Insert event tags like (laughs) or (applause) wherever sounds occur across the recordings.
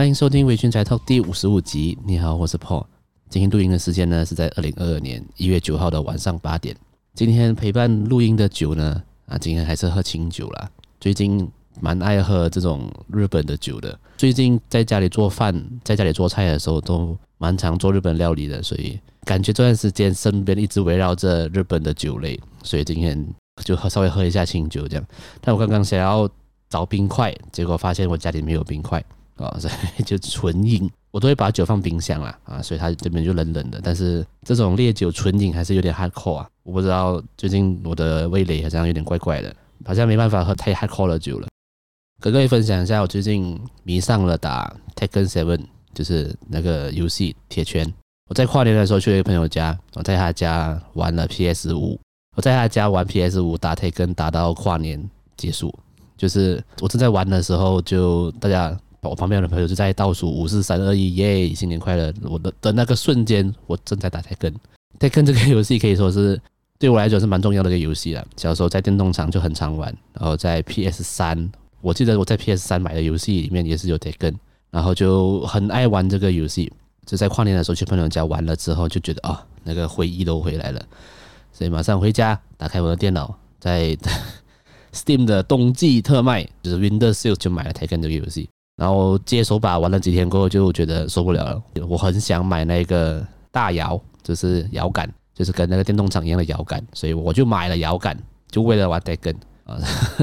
欢迎收听《微醺宅 Talk》第五十五集。你好，我是 Paul。今天录音的时间呢是在二零二二年一月九号的晚上八点。今天陪伴录音的酒呢，啊，今天还是喝清酒啦。最近蛮爱喝这种日本的酒的。最近在家里做饭，在家里做菜的时候都蛮常做日本料理的，所以感觉这段时间身边一直围绕着日本的酒类，所以今天就喝稍微喝一下清酒这样。但我刚刚想要找冰块，结果发现我家里没有冰块啊，所以 (laughs) 就纯饮。我都会把酒放冰箱啦，啊，所以它这边就冷冷的。但是这种烈酒纯饮还是有点嗨口啊，我不知道最近我的味蕾好像有点怪怪的，好像没办法喝太嗨口的酒了。跟各位分享一下，我最近迷上了打 Tekken 7，就是那个游戏铁拳。我在跨年的时候去了一个朋友家，我在他家玩了 PS 五，我在他家玩 PS 五打 Tekken 打到跨年结束。就是我正在玩的时候，就大家。我旁边的朋友就在倒数五四三二一，耶！新年快乐！我的的那个瞬间，我正在打 Tekken。Tekken 这个游戏可以说是对我来讲是蛮重要的一个游戏了。小时候在电动场就很常玩，然后在 PS 三，我记得我在 PS 三买的游戏里面也是有台根然后就很爱玩这个游戏。就在跨年的时候去朋友家玩了之后，就觉得啊、那个回忆都回来了，所以马上回家打开我的电脑，在 (laughs) Steam 的冬季特卖，就是 Windows Sales 就买了 Tekken 这个游戏。然后接手把玩了几天过后，就觉得受不了了。我很想买那个大摇，就是摇杆，就是跟那个电动场一样的摇杆，所以我就买了摇杆，就为了玩 Tekken 啊。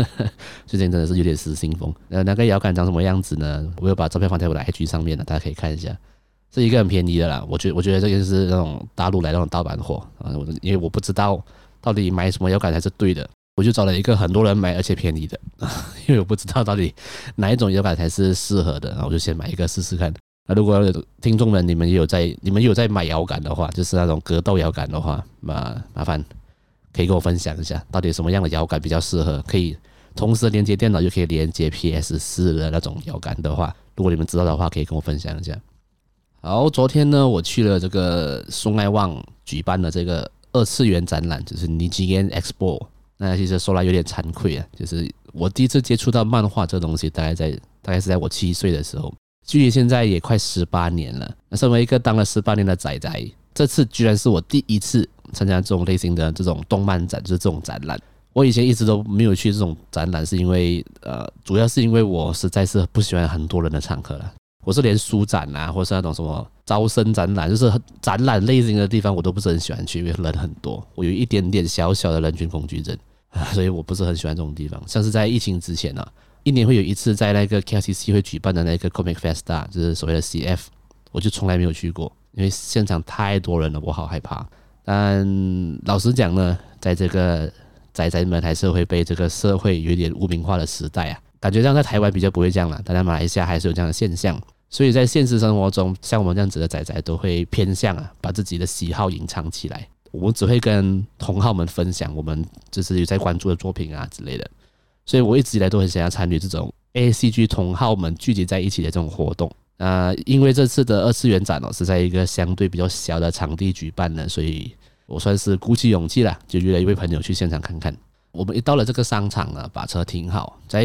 (laughs) 最近真的是有点失心疯。呃，那个摇杆长什么样子呢？我有把照片放在我的 IG 上面了，大家可以看一下。是一个很便宜的啦，我觉我觉得这个是那种大陆来那种盗版货啊。我因为我不知道到底买什么摇杆才是对的。我就找了一个很多人买而且便宜的，(laughs) 因为我不知道到底哪一种摇杆才是适合的，然后我就先买一个试试看。那如果听众们你们有在你们有在买摇杆的话，就是那种格斗摇杆的话，那麻烦可以跟我分享一下，到底什么样的摇杆比较适合，可以同时连接电脑又可以连接 PS 四的那种摇杆的话，如果你们知道的话，可以跟我分享一下。好，昨天呢，我去了这个松爱旺举办的这个二次元展览，就是 n i g i n Expo。那其实说来有点惭愧啊，就是我第一次接触到漫画这东西，大概在大概是在我七岁的时候，距离现在也快十八年了。那身为一个当了十八年的仔仔，这次居然是我第一次参加这种类型的这种动漫展，就是这种展览。我以前一直都没有去这种展览，是因为呃，主要是因为我实在是不喜欢很多人的场合了。我是连书展啊，或是那种什么招生展览，就是展览类型的地方，我都不是很喜欢去，因为人很多，我有一点点小小的人群恐惧症。所以我不是很喜欢这种地方，像是在疫情之前呢、啊，一年会有一次在那个 KLCC 会举办的那个 Comic Festa，就是所谓的 CF，我就从来没有去过，因为现场太多人了，我好害怕。但老实讲呢，在这个宅宅们还是会被这个社会有点污名化的时代啊，感觉这样在台湾比较不会这样了，但在马来西亚还是有这样的现象。所以在现实生活中，像我们这样子的仔仔都会偏向啊，把自己的喜好隐藏起来。我们只会跟同好们分享我们就是有在关注的作品啊之类的，所以我一直以来都很想要参与这种 ACG 同好们聚集在一起的这种活动。呃，因为这次的二次元展哦是在一个相对比较小的场地举办的，所以我算是鼓起勇气了，就约了一位朋友去现场看看。我们一到了这个商场啊，把车停好，在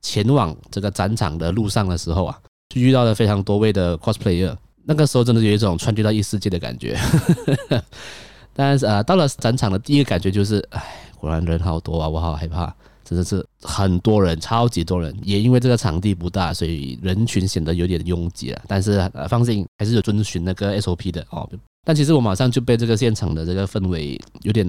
前往这个展场的路上的时候啊，就遇到了非常多位的 cosplayer。那个时候真的有一种穿越到异世界的感觉。但是呃，到了展场的第一个感觉就是，哎，果然人好多啊，我好害怕，真的是很多人，超级多人。也因为这个场地不大，所以人群显得有点拥挤了。但是呃，放心，还是有遵循那个 SOP 的哦。但其实我马上就被这个现场的这个氛围有点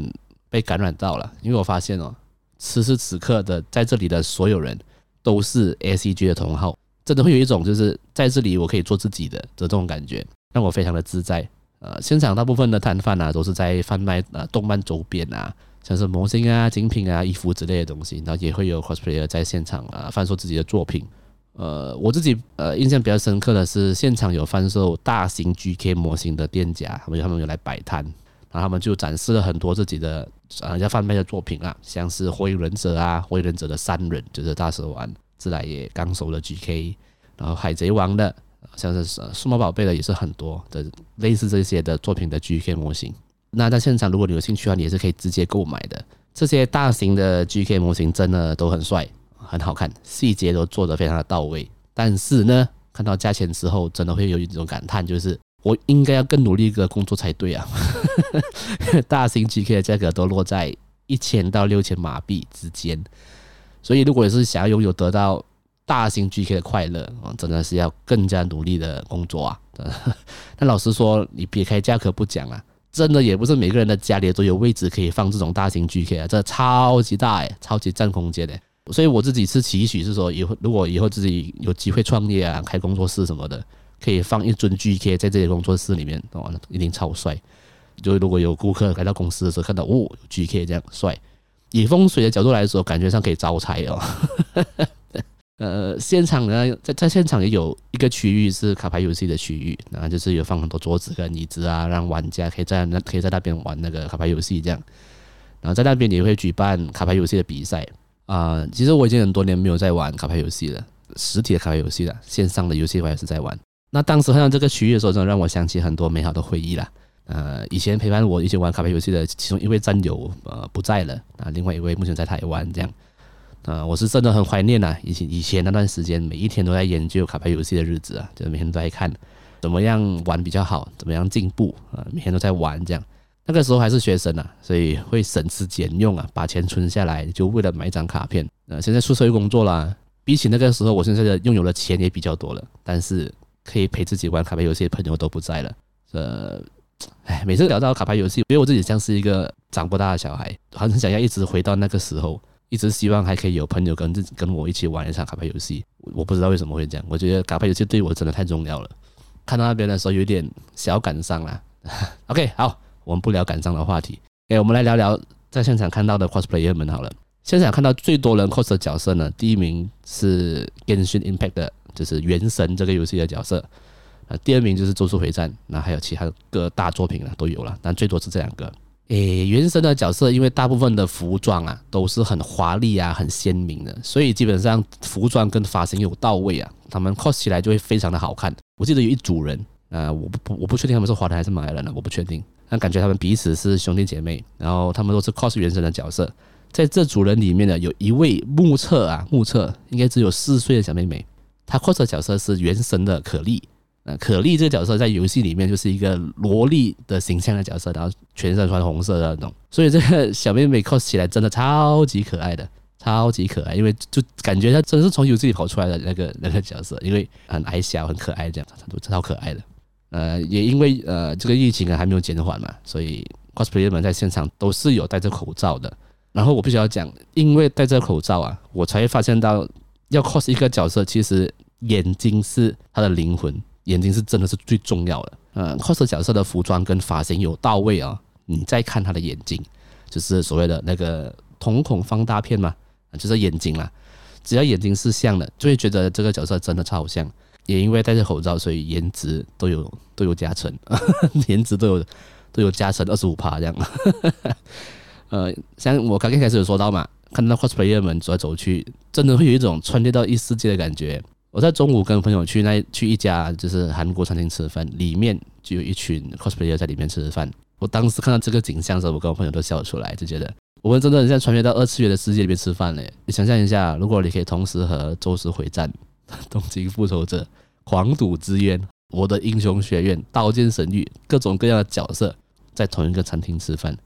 被感染到了，因为我发现哦，此时此刻的在这里的所有人都是 ACG 的同好，真的会有一种就是在这里我可以做自己的的这种感觉，让我非常的自在。呃，现场大部分的摊贩啊，都是在贩卖呃动漫周边啊，像是模型啊、精品啊、衣服之类的东西，然后也会有 cosplayer 在现场啊贩售自己的作品。呃，我自己呃印象比较深刻的是，现场有贩售大型 GK 模型的店家，他们他们有来摆摊，然后他们就展示了很多自己的呃要贩卖的作品啊，像是火影忍者啊、火影忍者的三人，就是大蛇丸、自来也、纲手的 GK，然后海贼王的。像是数码宝贝的也是很多的类似这些的作品的 GK 模型。那在现场，如果你有兴趣的话，你也是可以直接购买的。这些大型的 GK 模型真的都很帅，很好看，细节都做得非常的到位。但是呢，看到价钱之后，真的会有一种感叹，就是我应该要更努力的工作才对啊。(laughs) 大型 GK 的价格都落在一千到六千马币之间，所以如果是想要拥有得到大型 GK 的快乐啊，真的是要更加努力的工作啊。(laughs) 但老实说，你撇开价格不讲啊，真的也不是每个人的家里都有位置可以放这种大型 GK 啊，这超级大哎，超级占空间的。所以我自己是期许是说，以后如果以后自己有机会创业啊，开工作室什么的，可以放一尊 GK 在这些工作室里面，哦，那一定超帅。就如果有顾客来到公司的时候看到，哦，GK 这样帅，以风水的角度来说，感觉上可以招财哦。呃，现场呢，在在现场也有一个区域是卡牌游戏的区域，然后就是有放很多桌子跟椅子啊，让玩家可以在那可以在那边玩那个卡牌游戏这样。然后在那边也会举办卡牌游戏的比赛啊、其实我已经很多年没有在玩卡牌游戏了，实体的卡牌游戏了，线上的游戏我还是在玩。那当时看到这个区域的时候，真的让我想起很多美好的回忆了。呃，以前陪伴我一起玩卡牌游戏的其中一位战友呃不在了，啊，另外一位目前在台湾这样。啊，我是真的很怀念呐，以前以前那段时间，每一天都在研究卡牌游戏的日子啊，就每天都在看怎么样玩比较好，怎么样进步啊，每天都在玩这样。那个时候还是学生啊，所以会省吃俭用啊，把钱存下来，就为了买一张卡片。呃，现在出社会工作啦，比起那个时候，我现在的拥有的钱也比较多了，但是可以陪自己玩卡牌游戏的朋友都不在了。呃，哎，每次聊到卡牌游戏，觉得我自己像是一个长不大的小孩，好像想要一直回到那个时候。一直希望还可以有朋友跟自跟我一起玩一场卡牌游戏，我不知道为什么会这样。我觉得卡牌游戏对我真的太重要了。看到那边的时候有点小感伤啦。(laughs) OK，好，我们不聊感伤的话题。哎，我们来聊聊在现场看到的 cosplayer 们好了。现场看到最多人 cos 的角色呢，第一名是 Genshin Impact，就是原神这个游戏的角色。啊，第二名就是咒术回战，那还有其他各大作品啊都有了，但最多是这两个。诶，原神的角色，因为大部分的服装啊都是很华丽啊、很鲜明的，所以基本上服装跟发型有到位啊，他们 cos 起来就会非常的好看。我记得有一组人，呃，我不我不确定他们是华人还是马来人呢，我不确定，但感觉他们彼此是兄弟姐妹，然后他们都是 cos 原神的角色。在这组人里面呢，有一位目测啊，目测应该只有四岁的小妹妹，她 cos 的角色是原神的可莉。可莉这个角色在游戏里面就是一个萝莉的形象的角色，然后全身穿红色的那种，所以这个小妹妹 cos 起来真的超级可爱的，超级可爱，因为就感觉她真是从游戏里跑出来的那个那个角色，因为很矮小很可爱这样，都超可爱的。呃，也因为呃这个疫情啊还没有减缓嘛，所以 cosplayer 们在现场都是有戴着口罩的。然后我必须要讲，因为戴着口罩啊，我才会发现到要 cos 一个角色，其实眼睛是他的灵魂。眼睛是真的是最重要的，呃，cos 角色的服装跟发型有到位啊，你再看他的眼睛，就是所谓的那个瞳孔放大片嘛，就是眼睛啦，只要眼睛是像的，就会觉得这个角色真的超像。也因为戴着口罩，所以颜值都有都有加成，(laughs) 颜值都有都有加成二十五趴这样。(laughs) 呃，像我刚刚开始有说到嘛，看到 cosplayer 们走来走去，真的会有一种穿越到异世界的感觉。我在中午跟朋友去那去一家就是韩国餐厅吃饭，里面就有一群 cosplayer 在里面吃饭。我当时看到这个景象的时候，我跟我朋友都笑出来，就觉得我们真的很像穿越到二次元的世界里面吃饭嘞。你想象一下，如果你可以同时和《咒术回战》、(laughs)《东京复仇者》、《狂赌之渊》、《我的英雄学院》、《刀剑神域》各种各样的角色在同一个餐厅吃饭，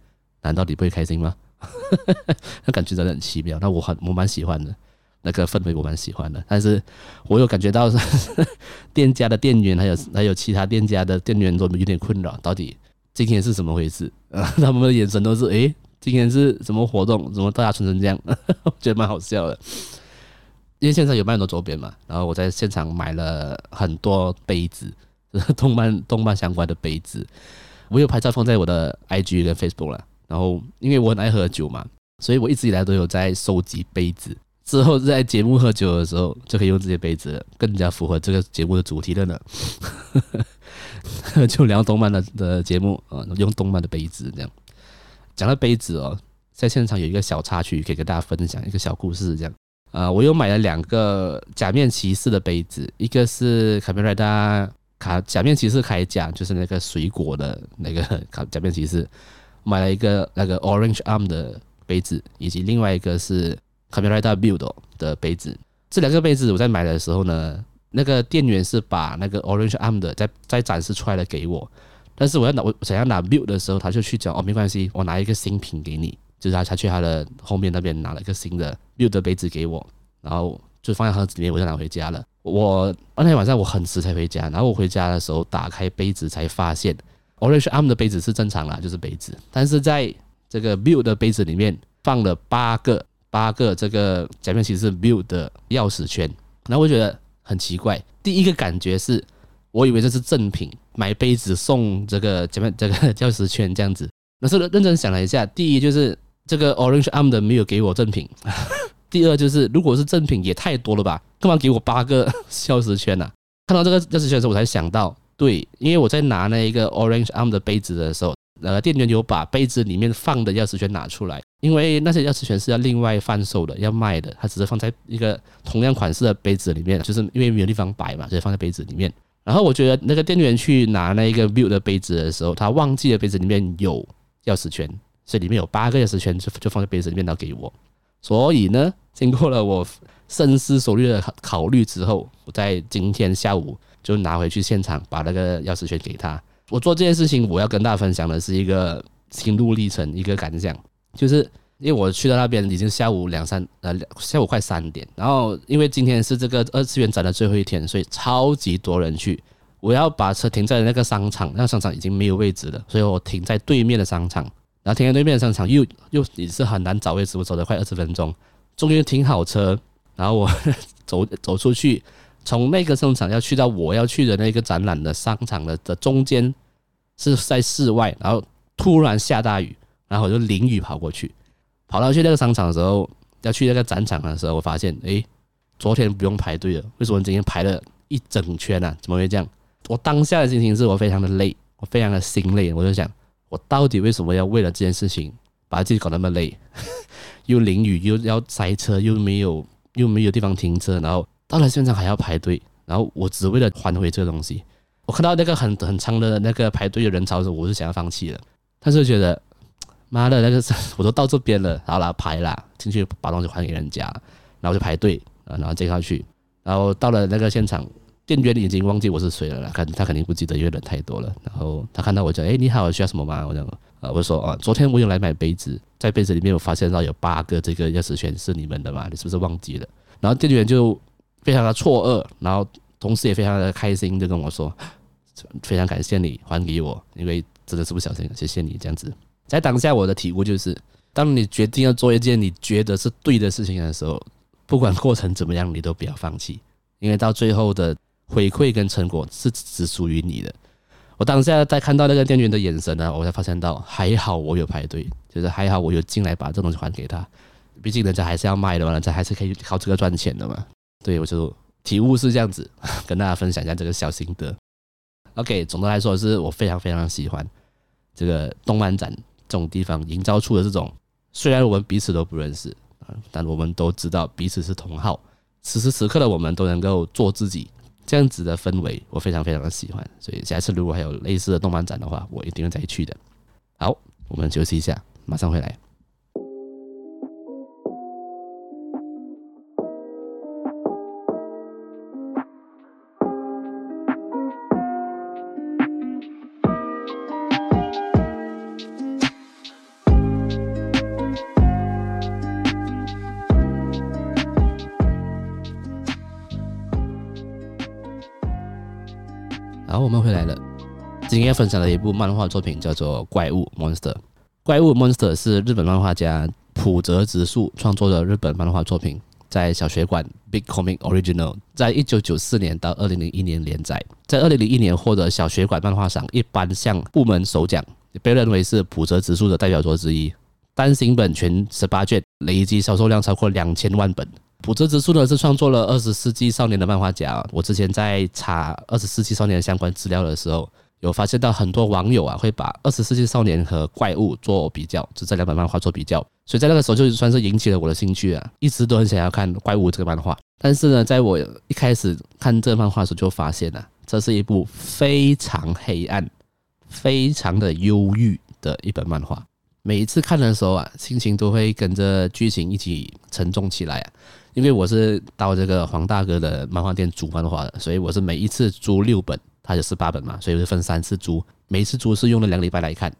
难道你不会开心吗？(laughs) 那感觉真的很奇妙。那我很我蛮喜欢的。那个氛围我蛮喜欢的，但是我有感觉到 (laughs) 店家的店员还有还有其他店家的店员都有点困扰，到底今天是怎么回事？(laughs) 他们的眼神都是诶，今天是什么活动？怎么大家穿成这样？(laughs) 我觉得蛮好笑的。因为现场有卖很多周边嘛，然后我在现场买了很多杯子，动漫动漫相关的杯子，我有拍照放在我的 IG 跟 Facebook 了。然后因为我很爱喝酒嘛，所以我一直以来都有在收集杯子。之后在节目喝酒的时候，就可以用这些杯子，更加符合这个节目的主题了呢。(laughs) 就聊动漫的的节目啊，用动漫的杯子这样。讲到杯子哦，在现场有一个小插曲，可以跟大家分享一个小故事这样。啊，我又买了两个假面骑士的杯子，一个是卡梅瑞达卡假面骑士铠甲，就是那个水果的那个卡假面骑士，买了一个那个 Orange Arm 的杯子，以及另外一个是。Kamen Rider Build 的杯子，这两个杯子我在买的时候呢，那个店员是把那个 Orange Arm 的再再展示出来了给我，但是我要拿我想要拿 Build 的时候，他就去讲哦，没关系，我拿一个新品给你，就是他才去他的后面那边拿了一个新的 Build 的杯子给我，然后就放在盒子里面，我就拿回家了。我那天晚上我很迟才回家，然后我回家的时候打开杯子才发现，Orange Arm 的杯子是正常啦，就是杯子，但是在这个 Build 的杯子里面放了八个八个这个假面骑士 Build 的钥匙圈，然后我觉得。很奇怪，第一个感觉是，我以为这是赠品，买杯子送这个前面这个钥匙圈这样子。那时候认真想了一下，第一就是这个 Orange Arm 的没有给我赠品，(laughs) 第二就是如果是赠品也太多了吧，干嘛给我八个钥匙圈呢、啊？看到这个钥匙圈的时候，我才想到，对，因为我在拿那一个 Orange Arm 的杯子的时候。呃，店员有把杯子里面放的钥匙圈拿出来，因为那些钥匙圈是要另外贩售的，要卖的，它只是放在一个同样款式的杯子里面，就是因为没有地方摆嘛，所以放在杯子里面。然后我觉得那个店员去拿那一个 view 的杯子的时候，他忘记了杯子里面有钥匙圈，所以里面有八个钥匙圈就就放在杯子里面，然后给我。所以呢，经过了我深思熟虑的考虑之后，我在今天下午就拿回去现场，把那个钥匙圈给他。我做这件事情，我要跟大家分享的是一个心路历程，一个感想，就是因为我去到那边已经下午两三呃下午快三点，然后因为今天是这个二次元展的最后一天，所以超级多人去。我要把车停在那个商场，那商场已经没有位置了，所以我停在对面的商场，然后停在对面的商场又又也是很难找位置，我走了快二十分钟，终于停好车，然后我走走出去。从那个商场要去到我要去的那个展览的商场的的中间是在室外，然后突然下大雨，然后我就淋雨跑过去，跑到去那个商场的时候，要去那个展场的时候，我发现，诶，昨天不用排队了，为什么今天排了一整圈呢？怎么会这样？我当下的心情是我非常的累，我非常的心累，我就想，我到底为什么要为了这件事情把自己搞那么累？(laughs) 又淋雨，又要塞车，又没有又没有地方停车，然后。到了现场还要排队，然后我只为了还回这个东西。我看到那个很很长的那个排队的人潮的时候，我是想要放弃了。但是觉得，妈的，那个 (laughs) 我都到这边了，好了，排了进去把东西还给人家，然后就排队，然后接下去，然后到了那个现场，店员已经忘记我是谁了啦，他肯定不记得，因为人太多了。然后他看到我就，哎，你好，需要什么吗？我讲，呃，我说啊，昨天我有来买杯子，在杯子里面我发现到有八个这个钥匙圈是你们的嘛？你是不是忘记了？然后店员就。非常的错愕，然后同时也非常的开心，就跟我说：“非常感谢你还给我，因为真的是不小心，谢谢你这样子。”在当下，我的体悟就是：当你决定要做一件你觉得是对的事情的时候，不管过程怎么样，你都不要放弃，因为到最后的回馈跟成果是只属于你的。我当下在看到那个店员的眼神呢，我才发现到还好我有排队，就是还好我有进来把这东西还给他，毕竟人家还是要卖的嘛，人家还是可以靠这个赚钱的嘛。对，我就体悟是这样子，跟大家分享一下这个小心得。OK，总的来说是我非常非常喜欢这个动漫展这种地方营造出的这种，虽然我们彼此都不认识啊，但我们都知道彼此是同好。此时此刻的我们都能够做自己，这样子的氛围我非常非常的喜欢。所以下次如果还有类似的动漫展的话，我一定会再去的。好，我们休息一下，马上回来。我们回来了。今天分享的一部漫画作品叫做《怪物 Monster》。《怪物 Monster》是日本漫画家浦泽直树创作的日本漫画作品，在小学馆 Big Comic Original，在一九九四年到二零零一年连载，在二零零一年获得小学馆漫画赏一般项部门首奖，被认为是浦泽直树的代表作之一。单行本全十八卷，累计销售量超过两千万本。浦泽直树呢是创作了二十世纪少年的漫画家。我之前在查二十世纪少年的相关资料的时候，有发现到很多网友啊会把二十世纪少年和怪物做比较，就这两本漫画做比较。所以在那个时候就算是引起了我的兴趣啊，一直都很想要看怪物这个漫画。但是呢，在我一开始看这漫画时，就发现了这是一部非常黑暗、非常的忧郁的一本漫画。每一次看的时候啊，心情都会跟着剧情一起沉重起来啊。因为我是到这个黄大哥的漫画店租漫画的，所以我是每一次租六本，他就十八本嘛，所以我就分三次租，每一次租是用了两个礼拜来看。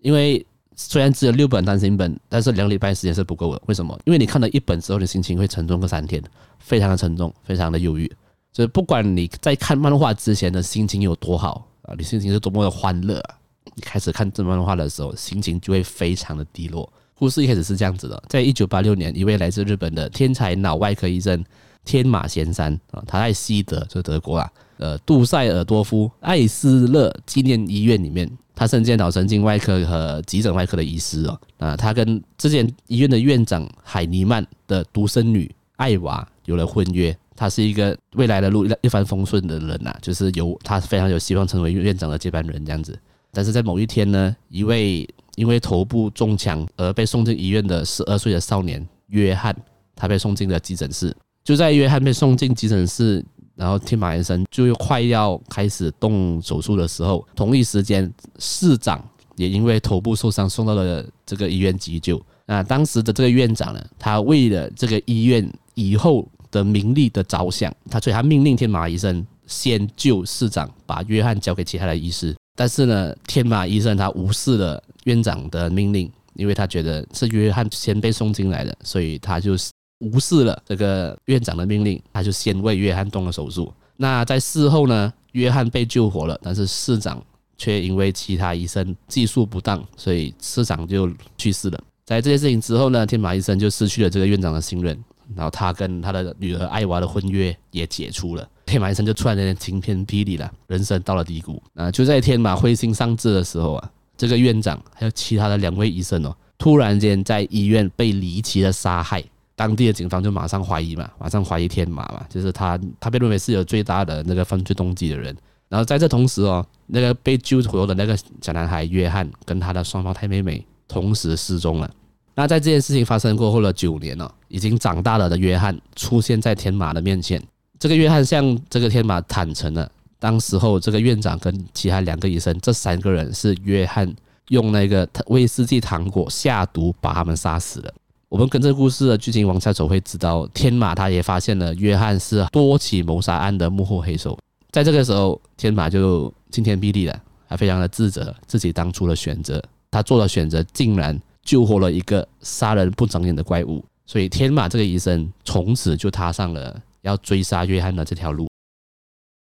因为虽然只有六本单行本，但是两个礼拜时间是不够的。为什么？因为你看了一本之后，你心情会沉重个三天，非常的沉重，非常的忧郁。所以不管你在看漫画之前的心情有多好啊，你心情是多么的欢乐啊，你开始看这漫画的时候，心情就会非常的低落。故事一开始是这样子的，在一九八六年，一位来自日本的天才脑外科医生天马贤山啊，他在西德，就德国啊，呃，杜塞尔多夫艾斯勒纪念医院里面，他身兼脑神经外科和急诊外科的医师哦，啊，他跟之前医院的院长海尼曼的独生女艾娃有了婚约，他是一个未来的路一帆风顺的人呐，就是有他非常有希望成为院长的接班人这样子，但是在某一天呢，一位。因为头部中枪而被送进医院的十二岁的少年约翰，他被送进了急诊室。就在约翰被送进急诊室，然后天马医生就快要开始动手术的时候，同一时间市长也因为头部受伤送到了这个医院急救。那当时的这个院长呢，他为了这个医院以后的名利的着想，他所以他命令天马医生先救市长，把约翰交给其他的医师。但是呢，天马医生他无视了院长的命令，因为他觉得是约翰先被送进来的，所以他就无视了这个院长的命令，他就先为约翰动了手术。那在事后呢，约翰被救活了，但是市长却因为其他医生技术不当，所以市长就去世了。在这件事情之后呢，天马医生就失去了这个院长的信任，然后他跟他的女儿艾娃的婚约也解除了。天马医生就突然间晴天霹雳了，人生到了低谷。啊，就在天马灰心丧志的时候啊，这个院长还有其他的两位医生哦，突然间在医院被离奇的杀害。当地的警方就马上怀疑嘛，马上怀疑天马嘛，就是他，他被认为是有最大的那个犯罪动机的人。然后在这同时哦，那个被救活的那个小男孩约翰跟他的双胞胎妹妹同时失踪了。那在这件事情发生过后的九年了，已经长大了的约翰出现在天马的面前。这个约翰向这个天马坦诚了，当时候这个院长跟其他两个医生，这三个人是约翰用那个威士忌糖果下毒把他们杀死了。我们跟这个故事的剧情往下走，会知道天马他也发现了约翰是多起谋杀案的幕后黑手。在这个时候，天马就晴天霹雳了，他非常的自责自己当初的选择，他做的选择竟然救活了一个杀人不长眼的怪物，所以天马这个医生从此就踏上了。要追杀约翰的这条路。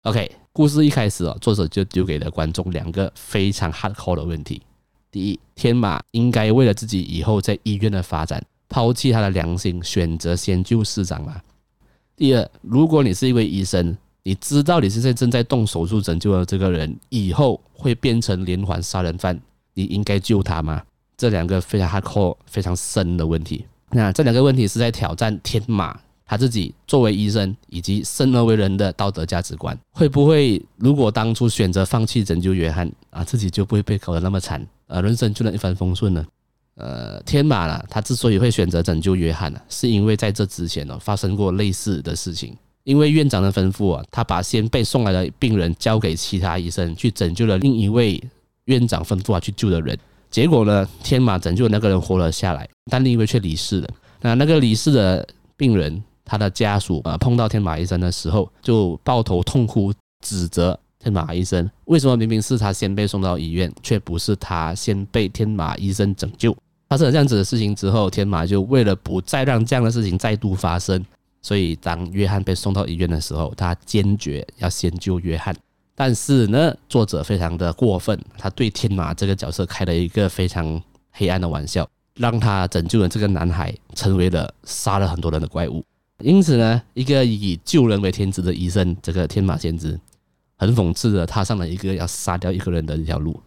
OK，故事一开始哦，作者就丢给了观众两个非常 hardcore 的问题：第一，天马应该为了自己以后在医院的发展，抛弃他的良心，选择先救市长吗？第二，如果你是一位医生，你知道你现在正在动手术拯救的这个人以后会变成连环杀人犯，你应该救他吗？这两个非常 hardcore、非常深的问题。那这两个问题是在挑战天马。他自己作为医生以及生而为人的道德价值观，会不会如果当初选择放弃拯救约翰啊，自己就不会被搞得那么惨，呃，人生就能一帆风顺呢？呃，天马呢，他之所以会选择拯救约翰呢，是因为在这之前呢发生过类似的事情，因为院长的吩咐啊，他把先被送来的病人交给其他医生去拯救了另一位院长吩咐他去救的人，结果呢，天马拯救的那个人活了下来，但另一位却离世了。那那个离世的病人。他的家属啊，碰到天马医生的时候，就抱头痛哭，指责天马医生为什么明明是他先被送到医院，却不是他先被天马医生拯救。发生了这样子的事情之后，天马就为了不再让这样的事情再度发生，所以当约翰被送到医院的时候，他坚决要先救约翰。但是呢，作者非常的过分，他对天马这个角色开了一个非常黑暗的玩笑，让他拯救了这个男孩，成为了杀了很多人的怪物。因此呢，一个以救人为天职的医生，这个天马先知，很讽刺的踏上了一个要杀掉一个人的一条路。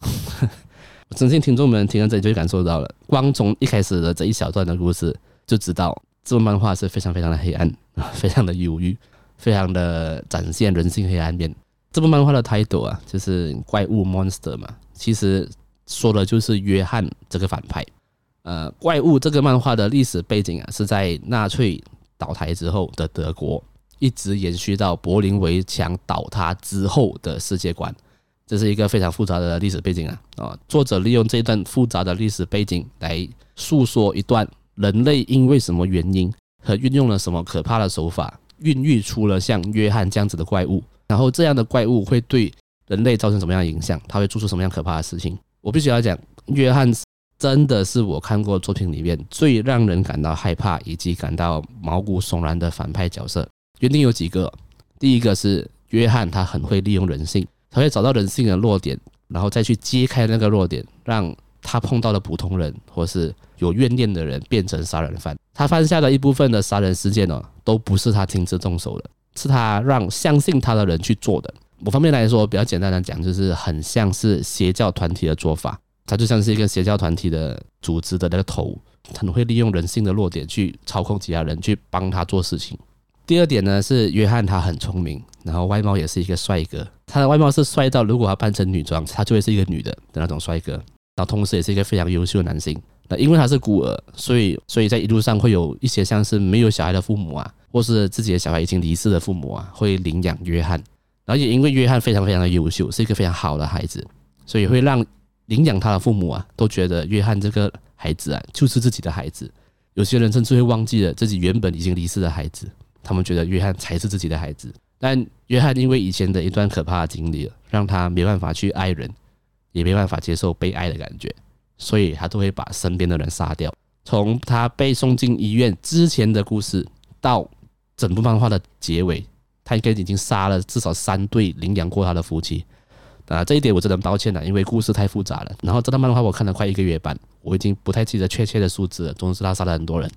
(laughs) 我相信听众们听到这里就会感受到了，光从一开始的这一小段的故事，就知道这部漫画是非常非常的黑暗，(laughs) 非常的忧郁，非常的展现人性黑暗面。这部漫画的 title 啊，就是怪物 monster 嘛，其实说的就是约翰这个反派。呃，怪物这个漫画的历史背景啊，是在纳粹倒台之后的德国，一直延续到柏林围墙倒塌之后的世界观，这是一个非常复杂的历史背景啊。啊，作者利用这段复杂的历史背景来诉说一段人类因为什么原因和运用了什么可怕的手法，孕育出了像约翰这样子的怪物。然后这样的怪物会对人类造成什么样的影响？他会做出什么样可怕的事情？我必须要讲，约翰真的是我看过作品里面最让人感到害怕以及感到毛骨悚然的反派角色。原因有几个，第一个是约翰，他很会利用人性，他会找到人性的弱点，然后再去揭开那个弱点，让他碰到的普通人或是有怨念的人变成杀人犯。他犯下的一部分的杀人事件哦，都不是他亲自动手的。是他让相信他的人去做的。某方面来说，比较简单的讲，就是很像是邪教团体的做法。他就像是一个邪教团体的组织的那个头，很会利用人性的弱点去操控其他人，去帮他做事情。第二点呢，是约翰他很聪明，然后外貌也是一个帅哥。他的外貌是帅到，如果他扮成女装，他就会是一个女的的那种帅哥。然后同时也是一个非常优秀的男性。那因为他是孤儿，所以 (laughs) 所以在一路上会有一些像是没有小孩的父母啊。或是自己的小孩已经离世的父母啊，会领养约翰，然后也因为约翰非常非常的优秀，是一个非常好的孩子，所以会让领养他的父母啊，都觉得约翰这个孩子啊，就是自己的孩子。有些人甚至会忘记了自己原本已经离世的孩子，他们觉得约翰才是自己的孩子。但约翰因为以前的一段可怕的经历，让他没办法去爱人，也没办法接受被爱的感觉，所以他都会把身边的人杀掉。从他被送进医院之前的故事到。整部漫画的结尾，他应该已经杀了至少三对领养过他的夫妻啊！这一点我真的很抱歉了，因为故事太复杂了。然后这套漫画我看了快一个月半，我已经不太记得确切的数字了。总之他杀了很多人。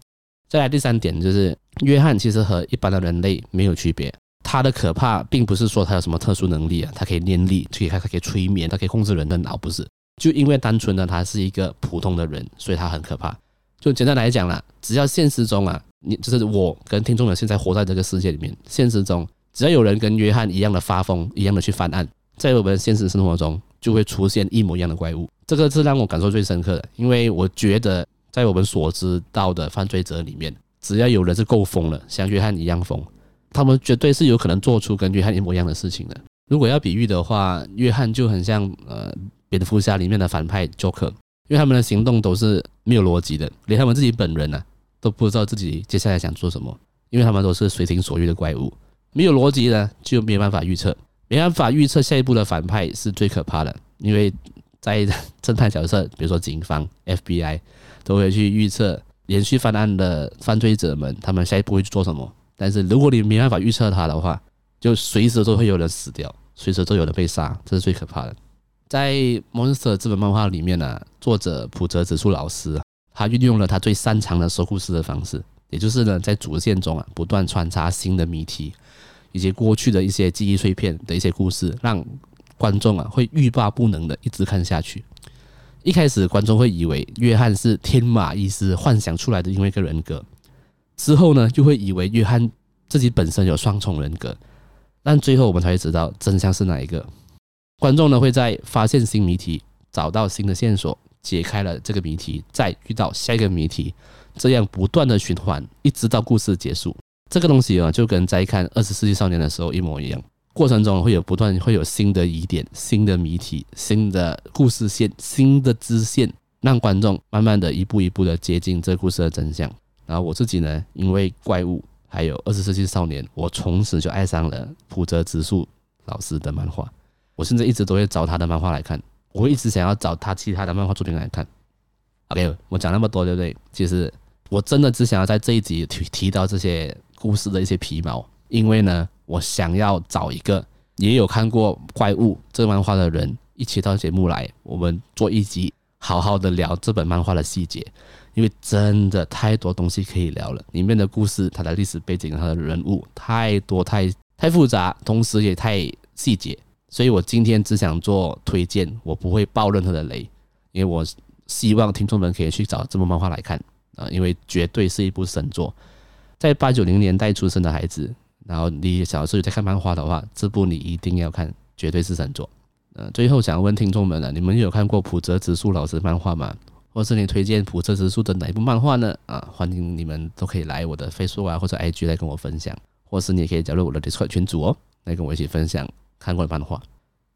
再来第三点就是，约翰其实和一般的人类没有区别。他的可怕并不是说他有什么特殊能力啊，他可以念力，可以他可以催眠，他可以控制人的脑，不是？就因为单纯的他是一个普通的人，所以他很可怕。就简单来讲啦，只要现实中啊。你就是我跟听众们现在活在这个世界里面，现实中只要有人跟约翰一样的发疯，一样的去犯案，在我们现实生活中就会出现一模一样的怪物。这个是让我感受最深刻的，因为我觉得在我们所知道的犯罪者里面，只要有人是够疯了，像约翰一样疯，他们绝对是有可能做出跟约翰一模一样的事情的。如果要比喻的话，约翰就很像呃蝙蝠侠里面的反派 Joker，因为他们的行动都是没有逻辑的，连他们自己本人呢、都不知道自己接下来想做什么，因为他们都是随心所欲的怪物，没有逻辑呢，就没有办法预测，没办法预测下一步的反派是最可怕的，因为在侦探角色，比如说警方、FBI，都会去预测连续犯案的犯罪者们，他们下一步会去做什么。但是如果你没办法预测他的话，就随时都会有人死掉，随时都有人被杀，这是最可怕的。在《Monster》这本漫画里面呢、作者普泽直树老师。他运用了他最擅长的说故事的方式，也就是呢，在主线中啊，不断穿插新的谜题，以及过去的一些记忆碎片的一些故事，让观众啊会欲罢不能的一直看下去。一开始观众会以为约翰是天马意思幻想出来的另外一个人格，之后呢就会以为约翰自己本身有双重人格，但最后我们才会知道真相是哪一个。观众呢会在发现新谜题，找到新的线索。解开了这个谜题，再遇到下一个谜题，这样不断的循环，一直到故事结束。这个东西啊，就跟在看《二十世纪少年》的时候一模一样。过程中会有不断会有新的疑点、新的谜题、新的故事线、新的支线，让观众慢慢的一步一步的接近这故事的真相。然后我自己呢，因为怪物还有《二十世纪少年》，我从此就爱上了浦泽直树老师的漫画。我甚至一直都会找他的漫画来看。我一直想要找他其他的漫画作品来看。OK，我讲那么多，对不对？其实我真的只想要在这一集提提到这些故事的一些皮毛，因为呢，我想要找一个也有看过《怪物》这漫画的人一起到节目来，我们做一集，好好的聊这本漫画的细节，因为真的太多东西可以聊了。里面的故事、它的历史背景、它的人物太多、太太复杂，同时也太细节。所以我今天只想做推荐，我不会爆任何的雷，因为我希望听众们可以去找这部漫画来看啊，因为绝对是一部神作。在八九零年代出生的孩子，然后你小时候有在看漫画的话，这部你一定要看，绝对是神作。呃，最后想问听众们了，你们有看过浦泽直树老师漫画吗？或是你推荐浦泽直树的哪一部漫画呢？啊，欢迎你们都可以来我的 Facebook 啊或者 IG 来跟我分享，或是你也可以加入我的 Discord 群组哦，来跟我一起分享。看过的漫画，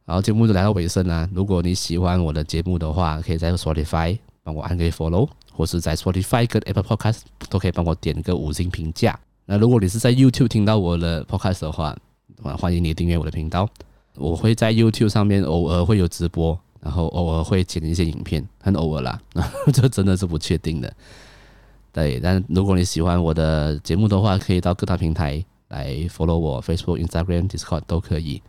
然后节目就来到尾声啦。如果你喜欢我的节目的话，可以在 Spotify 帮我按个 follow，或是在 Spotify 跟 Apple Podcast 都可以帮我点个五星评价。那如果你是在 YouTube 听到我的 Podcast 的话，欢迎你订阅我的频道。我会在 YouTube 上面偶尔会有直播，然后偶尔会剪一些影片，很偶尔啦，(laughs) 这真的是不确定的。对，但如果你喜欢我的节目的话，可以到各大平台来 follow 我，Facebook、Instagram、Discord 都可以。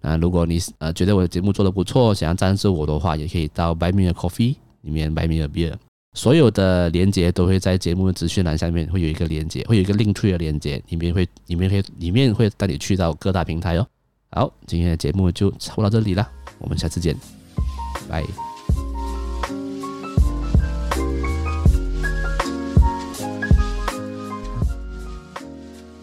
那如果你呃觉得我的节目做得不错，想要赞助我的话，也可以到 Buy Me a Coffee 里面 Buy Me a Beer。所有的连接都会在节目资讯栏下面会有一个连接，会有一个 link to 的连接，里面会里面会里面会带你去到各大平台哦。好，今天的节目就差不多到这里了，我们下次见，拜。